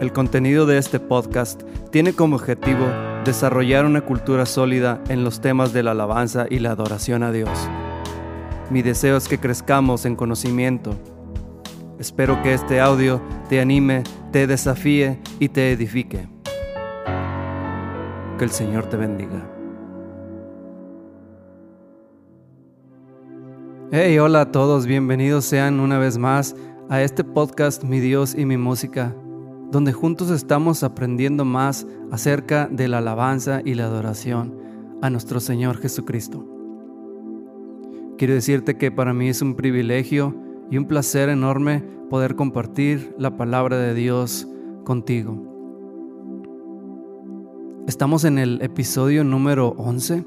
El contenido de este podcast tiene como objetivo desarrollar una cultura sólida en los temas de la alabanza y la adoración a Dios. Mi deseo es que crezcamos en conocimiento. Espero que este audio te anime, te desafíe y te edifique. Que el Señor te bendiga. Hey, hola a todos, bienvenidos sean una vez más a este podcast Mi Dios y mi música, donde juntos estamos aprendiendo más acerca de la alabanza y la adoración a nuestro Señor Jesucristo. Quiero decirte que para mí es un privilegio y un placer enorme poder compartir la palabra de Dios contigo. Estamos en el episodio número 11,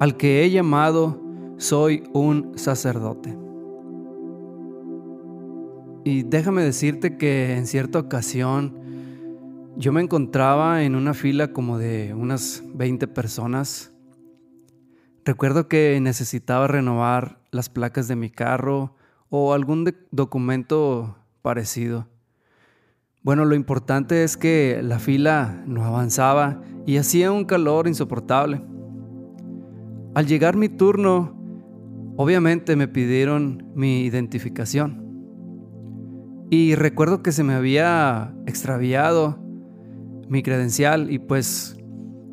al que he llamado soy un sacerdote. Y déjame decirte que en cierta ocasión yo me encontraba en una fila como de unas 20 personas. Recuerdo que necesitaba renovar las placas de mi carro o algún documento parecido. Bueno, lo importante es que la fila no avanzaba y hacía un calor insoportable. Al llegar mi turno, Obviamente me pidieron mi identificación. Y recuerdo que se me había extraviado mi credencial y pues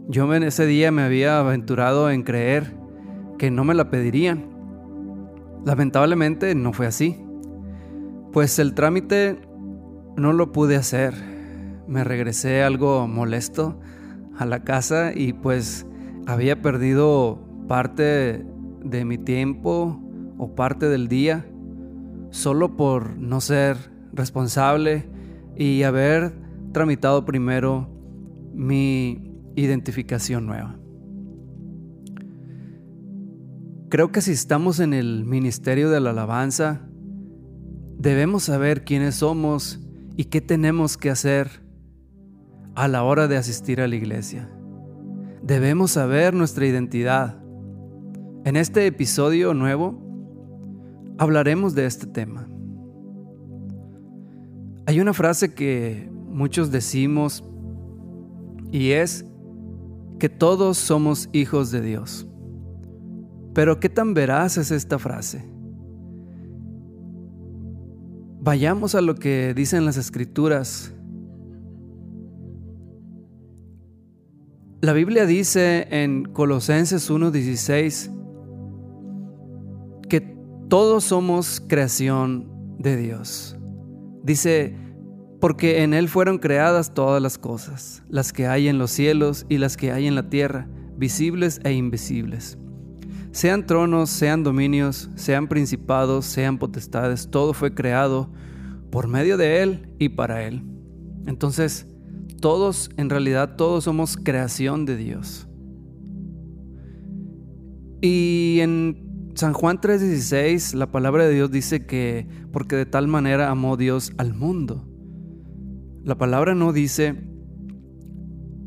yo en ese día me había aventurado en creer que no me la pedirían. Lamentablemente no fue así. Pues el trámite no lo pude hacer. Me regresé algo molesto a la casa y pues había perdido parte de mi tiempo o parte del día solo por no ser responsable y haber tramitado primero mi identificación nueva. Creo que si estamos en el ministerio de la alabanza, debemos saber quiénes somos y qué tenemos que hacer a la hora de asistir a la iglesia. Debemos saber nuestra identidad. En este episodio nuevo hablaremos de este tema. Hay una frase que muchos decimos y es que todos somos hijos de Dios. Pero ¿qué tan veraz es esta frase? Vayamos a lo que dicen las escrituras. La Biblia dice en Colosenses 1:16 todos somos creación de Dios. Dice, porque en Él fueron creadas todas las cosas, las que hay en los cielos y las que hay en la tierra, visibles e invisibles. Sean tronos, sean dominios, sean principados, sean potestades, todo fue creado por medio de Él y para Él. Entonces, todos, en realidad, todos somos creación de Dios. Y en San Juan 3:16, la palabra de Dios dice que porque de tal manera amó Dios al mundo. La palabra no dice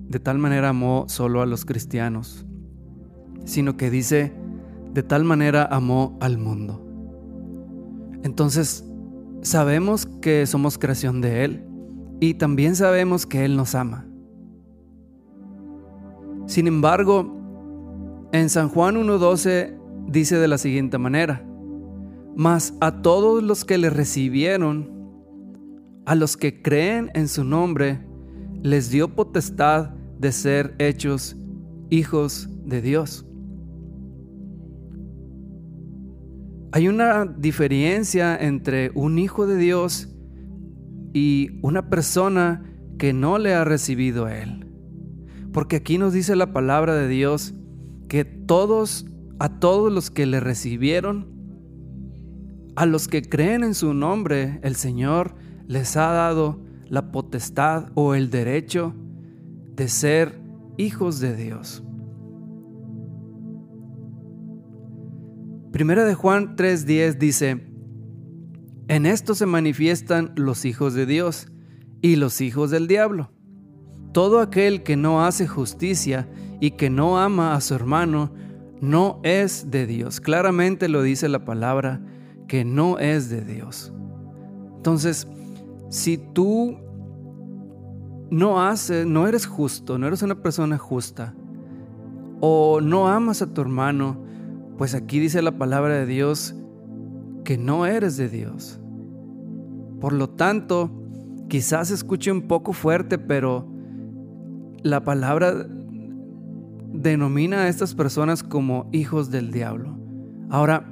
de tal manera amó solo a los cristianos, sino que dice de tal manera amó al mundo. Entonces, sabemos que somos creación de Él y también sabemos que Él nos ama. Sin embargo, en San Juan 1.12 dice de la siguiente manera, mas a todos los que le recibieron, a los que creen en su nombre, les dio potestad de ser hechos hijos de Dios. Hay una diferencia entre un hijo de Dios y una persona que no le ha recibido a Él. Porque aquí nos dice la palabra de Dios que todos a todos los que le recibieron, a los que creen en su nombre, el Señor les ha dado la potestad o el derecho de ser hijos de Dios. Primera de Juan 3:10 dice, en esto se manifiestan los hijos de Dios y los hijos del diablo. Todo aquel que no hace justicia y que no ama a su hermano no es de Dios. Claramente lo dice la palabra que no es de Dios. Entonces, si tú no haces, no eres justo, no eres una persona justa, o no amas a tu hermano, pues aquí dice la palabra de Dios que no eres de Dios. Por lo tanto, quizás escuche un poco fuerte, pero la palabra denomina a estas personas como hijos del diablo. Ahora,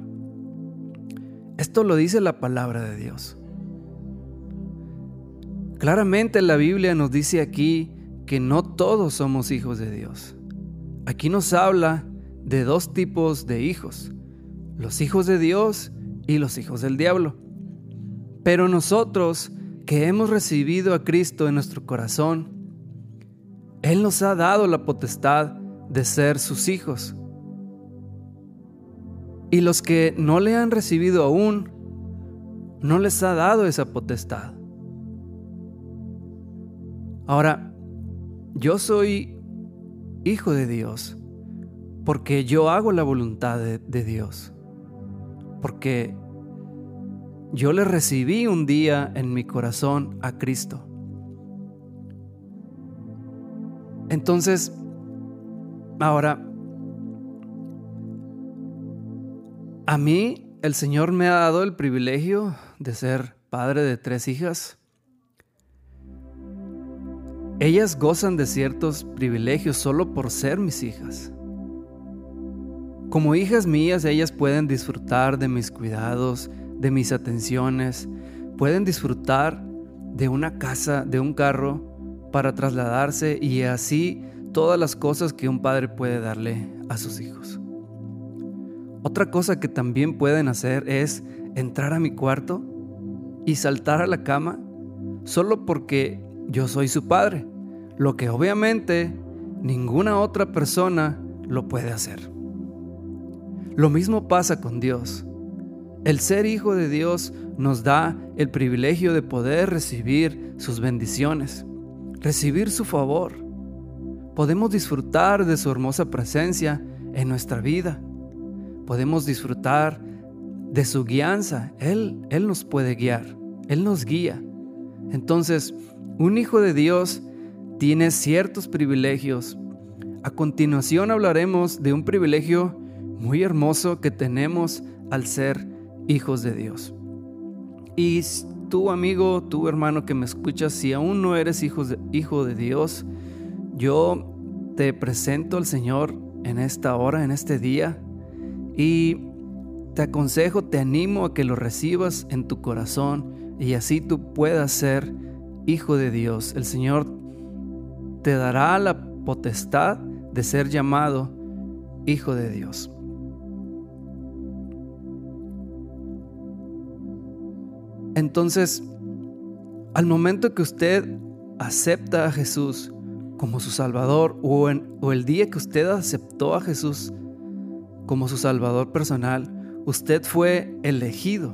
esto lo dice la palabra de Dios. Claramente la Biblia nos dice aquí que no todos somos hijos de Dios. Aquí nos habla de dos tipos de hijos, los hijos de Dios y los hijos del diablo. Pero nosotros que hemos recibido a Cristo en nuestro corazón, Él nos ha dado la potestad de ser sus hijos. Y los que no le han recibido aún, no les ha dado esa potestad. Ahora, yo soy hijo de Dios porque yo hago la voluntad de, Dios. Porque yo le recibí un día en mi corazón a Cristo. Entonces, ahora, a mí el Señor me ha dado el privilegio de ser padre de tres hijas. Ellas gozan de ciertos privilegios solo por ser mis hijas. Como hijas mías, ellas pueden disfrutar de mis cuidados, de mis atenciones, pueden disfrutar de una casa, de un carro para trasladarse y así todas las cosas que un padre puede darle a sus hijos. Otra cosa que también pueden hacer es entrar a mi cuarto y saltar a la cama solo porque yo soy su padre lo que obviamente ninguna otra persona lo puede hacer. Lo mismo pasa con Dios. El ser hijo de Dios nos da el privilegio de poder recibir sus bendiciones, recibir su favor. Podemos disfrutar de su hermosa presencia en nuestra vida. Podemos disfrutar de su guianza. Él, Él nos puede guiar. Él nos guía. Entonces, un hijo de Dios tiene ciertos privilegios. A continuación hablaremos de un privilegio muy hermoso que tenemos al ser hijos de Dios. Y tú amigo, tú hermano que me escuchas, si aún no eres hijo de, hijo de Dios, yo te presento al Señor en esta hora, en este día, y te aconsejo, te animo a que lo recibas en tu corazón y así tú puedas ser hijo de Dios. El Señor te dará la potestad de ser llamado Hijo de Dios. Entonces, al momento que usted acepta a Jesús como su Salvador o, o, el día que usted aceptó a Jesús como su Salvador personal, usted fue elegido.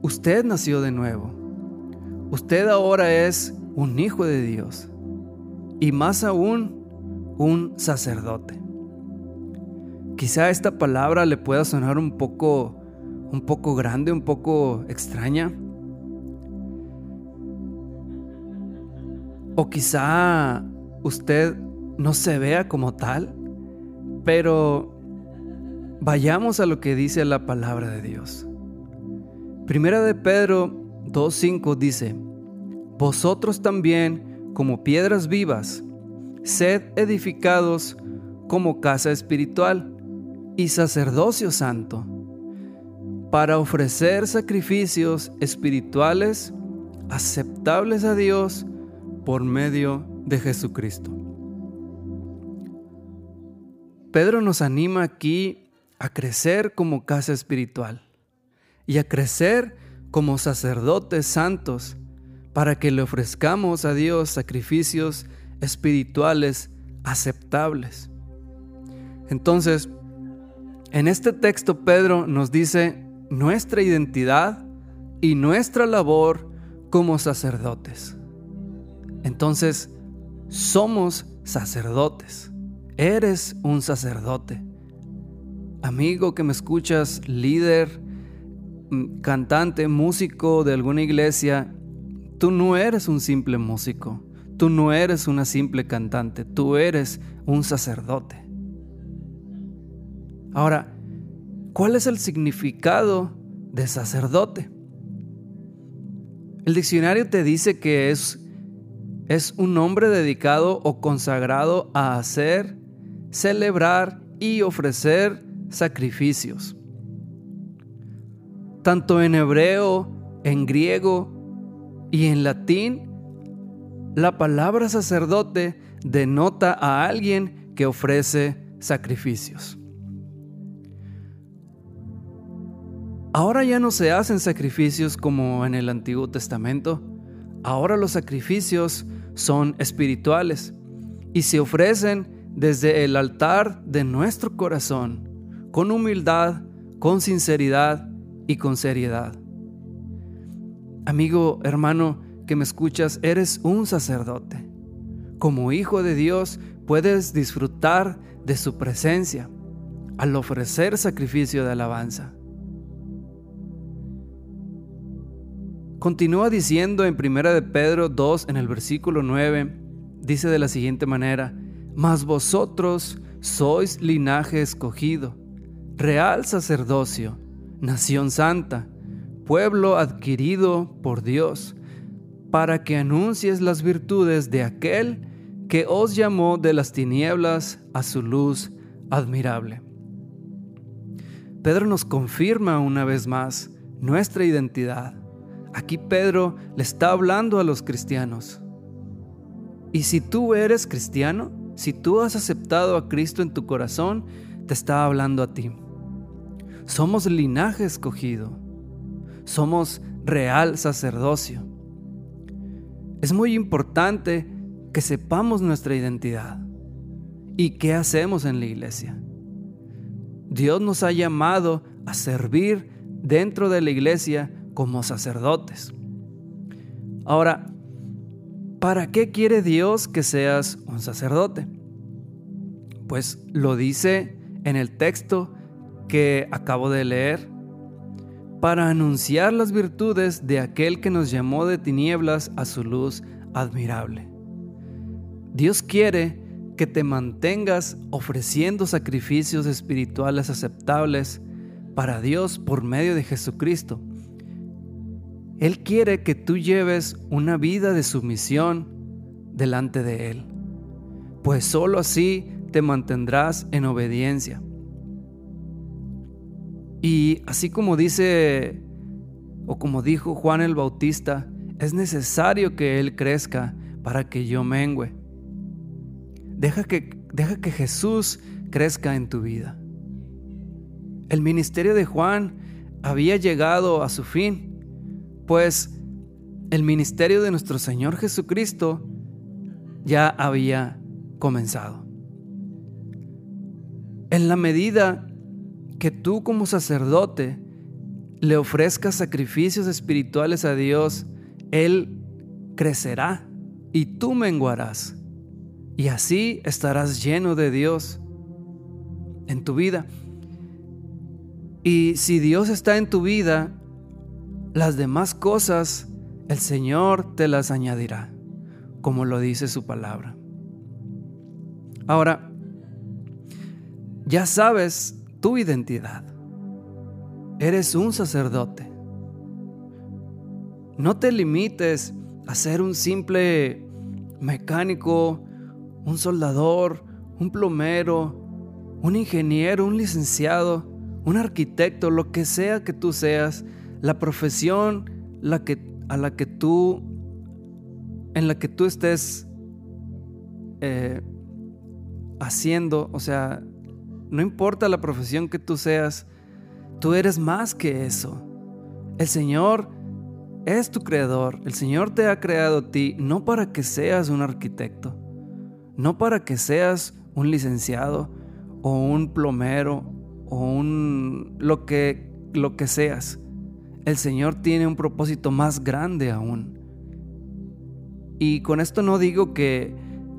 Usted nació de nuevo. Usted ahora es un hijo de Dios y más aún un sacerdote. Quizá esta palabra le pueda sonar un poco un poco grande, un poco extraña. O quizá usted no se vea como tal, pero vayamos a lo que dice la palabra de Dios. Primera de Pedro 2.5 dice, Vosotros también, como piedras vivas, sed edificados como casa espiritual y sacerdocio santo, para ofrecer sacrificios espirituales aceptables a Dios por medio de Jesucristo. Pedro nos anima aquí a crecer como casa espiritual y a crecer como sacerdotes santos para que le ofrezcamos a Dios sacrificios espirituales aceptables. Entonces, en este texto Pedro nos dice nuestra identidad y nuestra labor como sacerdotes. Entonces, somos sacerdotes. Eres un sacerdote. Amigo que me escuchas, líder, Mm, cantante, músico de alguna iglesia, Tú no eres un simple músico, tú no eres una simple cantante, tú eres un sacerdote. Ahora, ¿cuál es el significado de sacerdote? El diccionario te dice que es, es un hombre dedicado o consagrado a hacer, celebrar y ofrecer sacrificios. Tanto en hebreo, en griego y en latín, la palabra sacerdote denota a alguien que ofrece sacrificios. Ahora ya no se hacen sacrificios como en el Antiguo Testamento. Ahora los sacrificios son espirituales y se ofrecen desde el altar de nuestro corazón, con humildad, con sinceridad y con seriedad. Amigo, hermano, que me escuchas, eres un sacerdote. Como hijo de Dios puedes disfrutar de su presencia al ofrecer sacrificio de alabanza. Continúa diciendo en 1 de Pedro 2 en el versículo 9, dice de la siguiente manera, mas vosotros sois linaje escogido, real sacerdocio, nación santa, pueblo adquirido por Dios, para que anuncies las virtudes de aquel que os llamó de las tinieblas a su luz admirable. Pedro nos confirma una vez más nuestra identidad Aquí Pedro le está hablando a los cristianos. Y si tú eres cristiano, si tú has aceptado a Cristo en tu corazón, te está hablando a ti. Somos linaje escogido. Somos real sacerdocio. Es muy importante que sepamos nuestra identidad y qué hacemos en la iglesia. Dios nos ha llamado a servir dentro de la iglesia como sacerdotes. Ahora, ¿para qué quiere Dios que seas un sacerdote? Pues lo dice en el texto que acabo de leer, para anunciar las virtudes de aquel que nos llamó de tinieblas a su luz admirable. Dios quiere que te mantengas ofreciendo sacrificios espirituales aceptables para Dios por medio de Jesucristo él quiere que tú lleves una vida de sumisión delante de Él, pues sólo así te mantendrás en obediencia. Y así como dice o como dijo Juan el Bautista, es necesario que Él crezca para que yo mengüe. Deja que, deja que Jesús crezca en tu vida. El ministerio de Juan había llegado a su fin pues el ministerio de nuestro Señor Jesucristo ya había comenzado. En la medida que tú como sacerdote le ofrezcas sacrificios espirituales a Dios, Él crecerá y tú menguarás. Y así estarás lleno de Dios en tu vida. Y si Dios está en tu vida, las demás cosas el Señor te las añadirá, como lo dice su palabra. Ahora, ya sabes tu identidad. Eres un sacerdote. No te limites a ser un simple mecánico, un soldador, un plomero, un ingeniero, un licenciado, un arquitecto, lo que sea que tú seas la profesión la que, a la que tú, en la que tú estés eh, haciendo, o sea, no importa la profesión que tú seas, tú eres más que eso. El Señor es tu creador, el Señor te ha creado a ti no para que seas un arquitecto, no para que seas un licenciado o un plomero o un lo que lo que seas el Señor tiene un propósito más grande aún. Y con esto no digo que,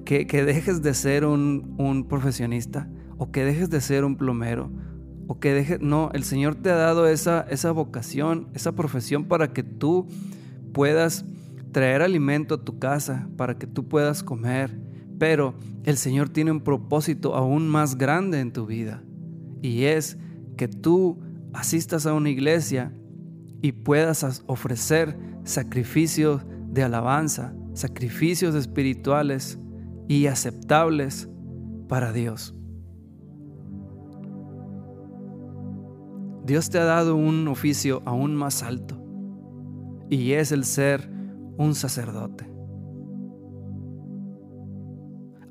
que, dejes de ser un, un, profesionista o que dejes de ser un plomero o que dejes... No, el Señor te ha dado esa, esa vocación, esa profesión para que tú puedas traer alimento a tu casa para que tú puedas comer, pero el Señor tiene un propósito aún más grande en tu vida y es que tú asistas a una iglesia y puedas ofrecer sacrificios de alabanza, sacrificios espirituales y aceptables para Dios. Dios te ha dado un oficio aún más alto y es el ser un sacerdote.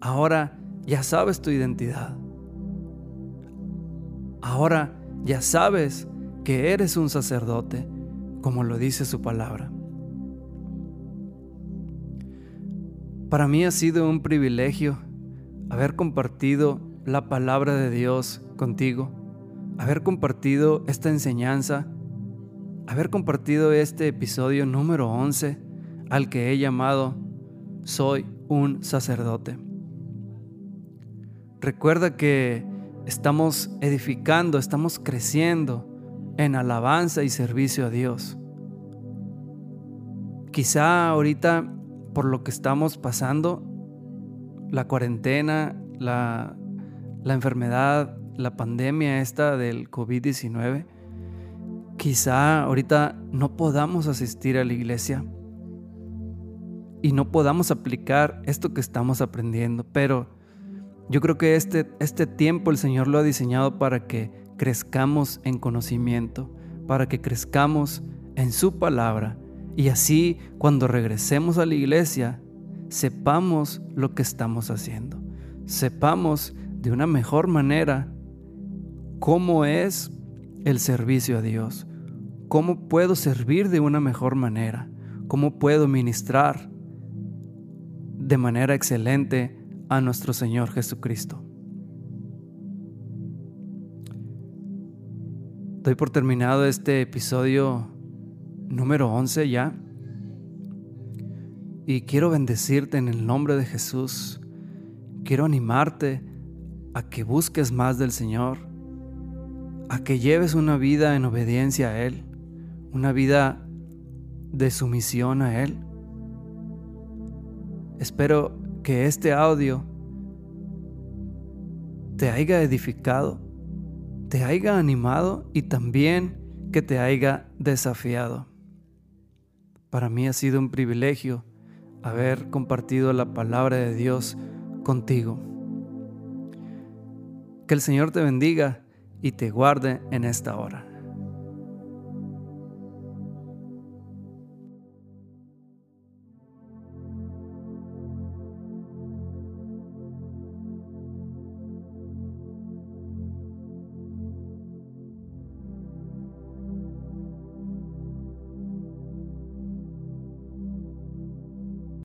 Ahora ya sabes tu identidad. Ahora ya sabes que eres un sacerdote, como lo dice su palabra. Para mí ha sido un privilegio haber compartido la palabra de Dios contigo, haber compartido esta enseñanza, haber compartido este episodio número 11 al que he llamado Soy un sacerdote. Recuerda que estamos edificando, estamos creciendo en alabanza y servicio a Dios. Quizá ahorita por lo que estamos pasando, la cuarentena, la, enfermedad, la pandemia esta del COVID-19, quizá ahorita no podamos asistir a la iglesia y no podamos aplicar esto que estamos aprendiendo, pero yo creo que este, este tiempo el Señor lo ha diseñado para que crezcamos en conocimiento, para que crezcamos en su palabra y así, cuando regresemos a la iglesia, sepamos lo que estamos haciendo. Sepamos de una mejor manera cómo es el servicio a Dios. Cómo puedo servir de una mejor manera. Cómo puedo ministrar de manera excelente a nuestro Señor Jesucristo. Doy por terminado este episodio número 11 ya. Y quiero bendecirte en el nombre de Jesús. Quiero animarte a que busques más del Señor, a que lleves una vida en obediencia a Él, una vida de sumisión a Él. Espero que este audio te haya edificado, te haya animado y también que te haya desafiado. Para mí ha sido un privilegio haber compartido la palabra de Dios contigo. Que el Señor te bendiga y te guarde en esta hora.